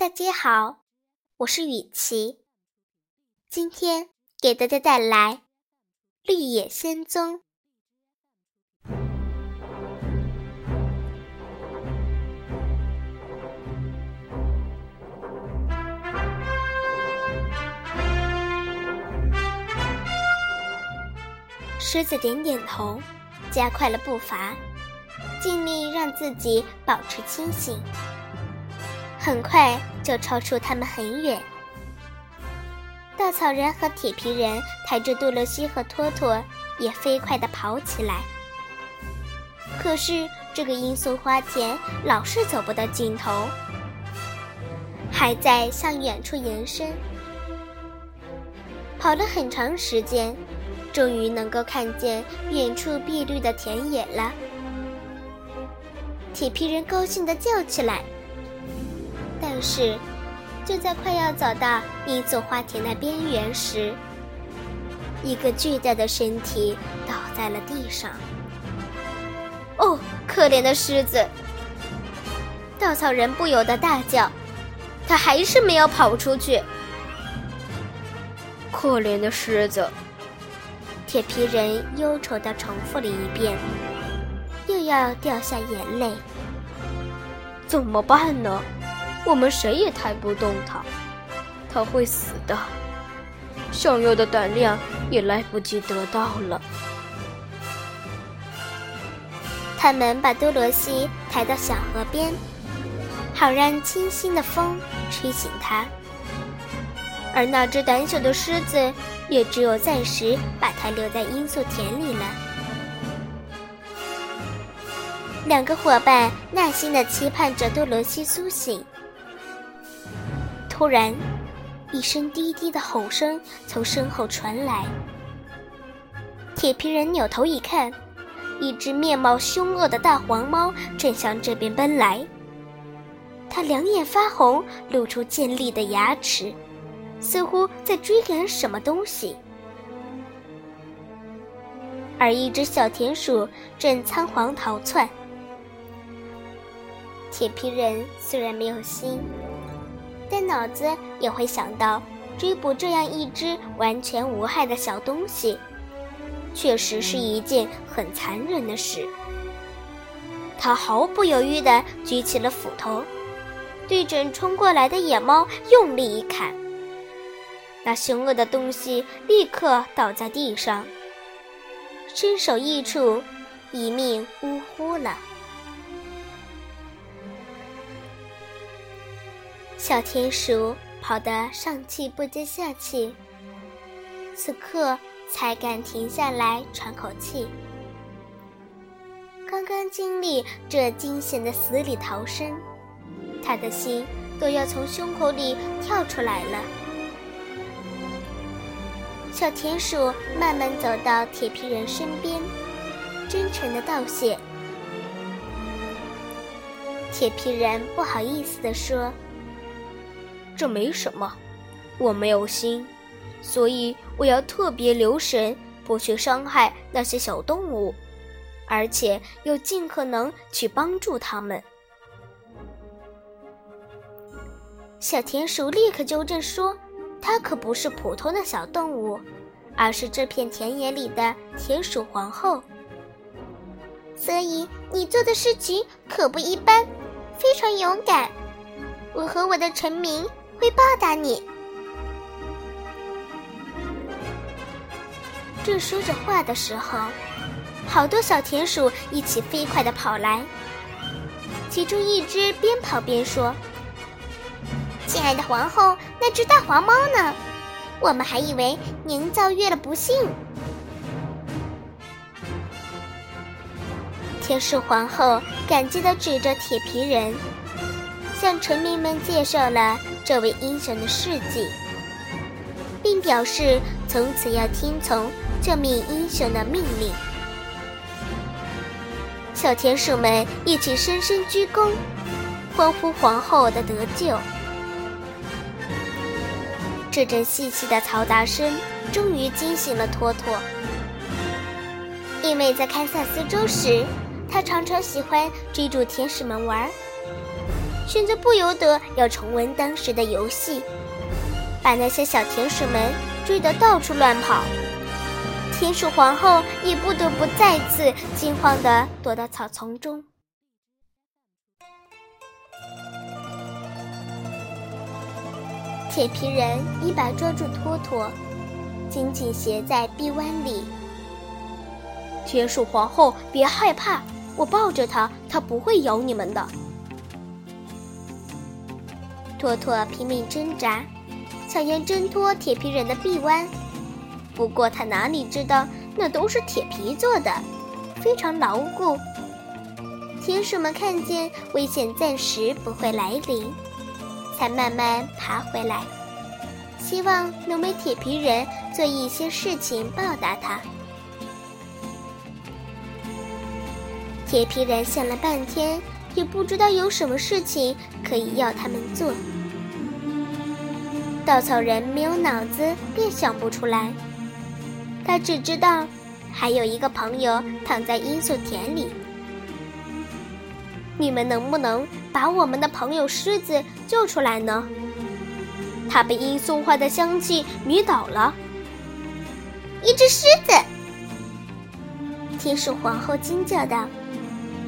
大家好，我是雨琪，今天给大家带来《绿野仙踪》。狮子点点头，加快了步伐，尽力让自己保持清醒。很快就超出他们很远。稻草人和铁皮人抬着杜洛西和托托，也飞快地跑起来。可是这个罂粟花田老是走不到尽头，还在向远处延伸。跑了很长时间，终于能够看见远处碧绿的田野了。铁皮人高兴地叫起来。但是，就在快要走到一座花田的边缘时，一个巨大的身体倒在了地上。哦，可怜的狮子！稻草人不由得大叫。他还是没有跑出去。可怜的狮子！铁皮人忧愁地重复了一遍，又要掉下眼泪。怎么办呢？我们谁也抬不动它，它会死的。想要的胆量也来不及得到了。他们把多罗西抬到小河边，好让清新的风吹醒它。而那只胆小的狮子，也只有暂时把它留在罂粟田里了。两个伙伴耐心地期盼着多罗西苏醒。突然，一声低低的吼声从身后传来。铁皮人扭头一看，一只面貌凶恶的大黄猫正向这边奔来。它两眼发红，露出尖利的牙齿，似乎在追赶什么东西。而一只小田鼠正仓皇逃窜。铁皮人虽然没有心。但脑子也会想到，追捕这样一只完全无害的小东西，确实是一件很残忍的事。他毫不犹豫地举起了斧头，对准冲过来的野猫用力一砍。那凶恶的东西立刻倒在地上，身首异处，一命呜呼了。小田鼠跑得上气不接下气，此刻才敢停下来喘口气。刚刚经历这惊险的死里逃生，他的心都要从胸口里跳出来了。小田鼠慢慢走到铁皮人身边，真诚的道谢。铁皮人不好意思地说。这没什么，我没有心，所以我要特别留神，不去伤害那些小动物，而且要尽可能去帮助他们。小田鼠立刻纠正说：“它可不是普通的小动物，而是这片田野里的田鼠皇后。所以你做的事情可不一般，非常勇敢。我和我的臣民。”会报答你。正说着话的时候，好多小田鼠一起飞快的跑来。其中一只边跑边说：“亲爱的皇后，那只大黄猫呢？我们还以为您遭遇了不幸。”田鼠皇后感激的指着铁皮人，向臣民们介绍了。这位英雄的事迹，并表示从此要听从这名英雄的命令。小田鼠们一起深深鞠躬，欢呼皇后的得救。这阵细细的嘈杂声终于惊醒了托托，因为在堪萨斯州时，他常常喜欢追逐天使们玩。现在不由得要重温当时的游戏，把那些小田鼠们追得到处乱跑。田鼠皇后也不得不再次惊慌地躲到草丛中。铁皮人一把抓住托托，紧紧挟在臂弯里。田鼠皇后，别害怕，我抱着它，它不会咬你们的。托托拼命挣扎，想要挣脱铁皮人的臂弯。不过他哪里知道，那都是铁皮做的，非常牢固。田鼠们看见危险暂时不会来临，才慢慢爬回来，希望能为铁皮人做一些事情报答他。铁皮人想了半天，也不知道有什么事情可以要他们做。稻草人没有脑子，便想不出来。他只知道，还有一个朋友躺在罂粟田里。你们能不能把我们的朋友狮子救出来呢？他被罂粟花的香气迷倒了。一只狮子！天使皇后惊叫道：“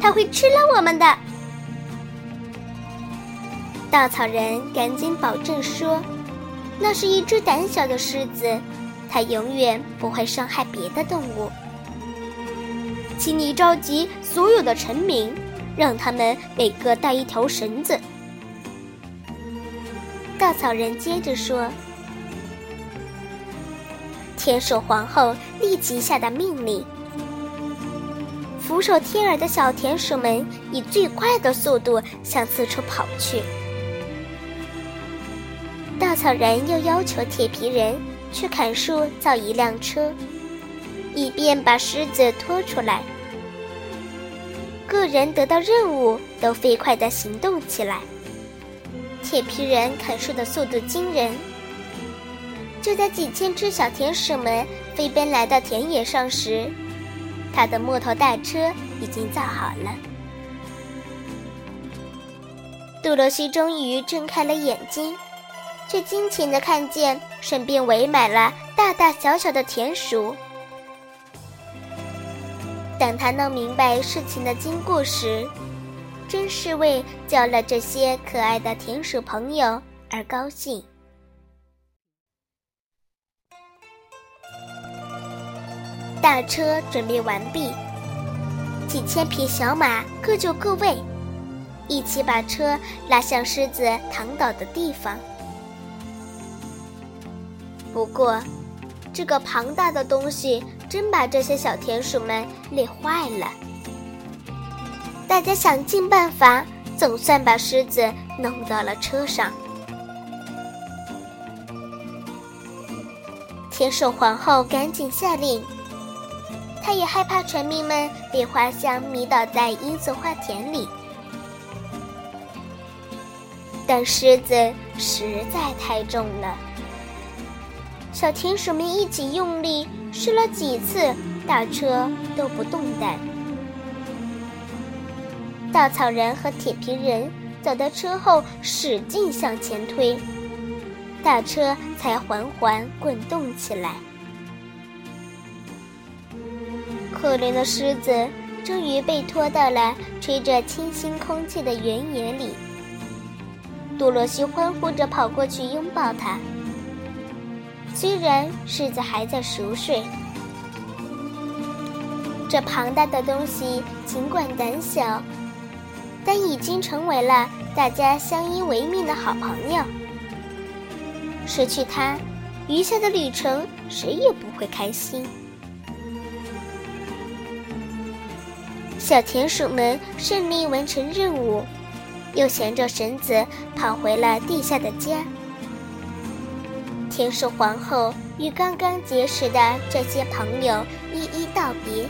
他会吃了我们的！”稻草人赶紧保证说：“那是一只胆小的狮子。”它永远不会伤害别的动物，请你召集所有的臣民，让他们每个带一条绳子。稻草人接着说：“天守皇后立即下达命令，俯首贴耳的小田鼠们以最快的速度向四处跑去。稻草人又要求铁皮人。”去砍树造一辆车，以便把狮子拖出来。个人得到任务都飞快地行动起来。铁皮人砍树的速度惊人。就在几千只小田鼠们飞奔来到田野上时，他的木头大车已经造好了。杜洛西终于睁开了眼睛。却惊奇地看见身边围满了大大小小的田鼠。等他弄明白事情的经过时，真是为交了这些可爱的田鼠朋友而高兴。大车准备完毕，几千匹小马各就各位，一起把车拉向狮子躺倒的地方。不过，这个庞大的东西真把这些小田鼠们累坏了。大家想尽办法，总算把狮子弄到了车上。田鼠皇后赶紧下令，她也害怕臣民们被花香迷倒在罂粟花田里，但狮子实在太重了。小田鼠们一起用力试了几次，大车都不动弹。稻草人和铁皮人走到车后，使劲向前推，大车才缓缓滚动起来。可怜的狮子终于被拖到了吹着清新空气的原野里。多罗西欢呼着跑过去拥抱他。虽然狮子还在熟睡，这庞大的东西尽管胆小，但已经成为了大家相依为命的好朋友。失去它，余下的旅程谁也不会开心。小田鼠们顺利完成任务，又衔着绳子跑回了地下的家。天鼠皇后与刚刚结识的这些朋友一一道别，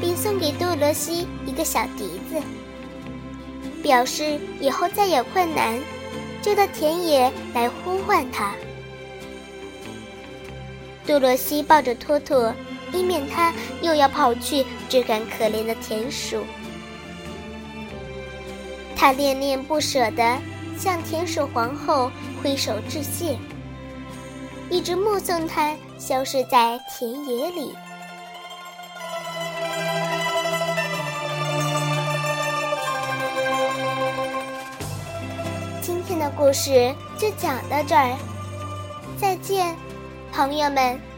并送给多罗西一个小笛子，表示以后再有困难，就到田野来呼唤他。多罗西抱着托托，以免他又要跑去追赶可怜的田鼠。他恋恋不舍地向田鼠皇后挥手致谢，一直目送他消失在田野里。今天的故事就讲到这儿，再见，朋友们。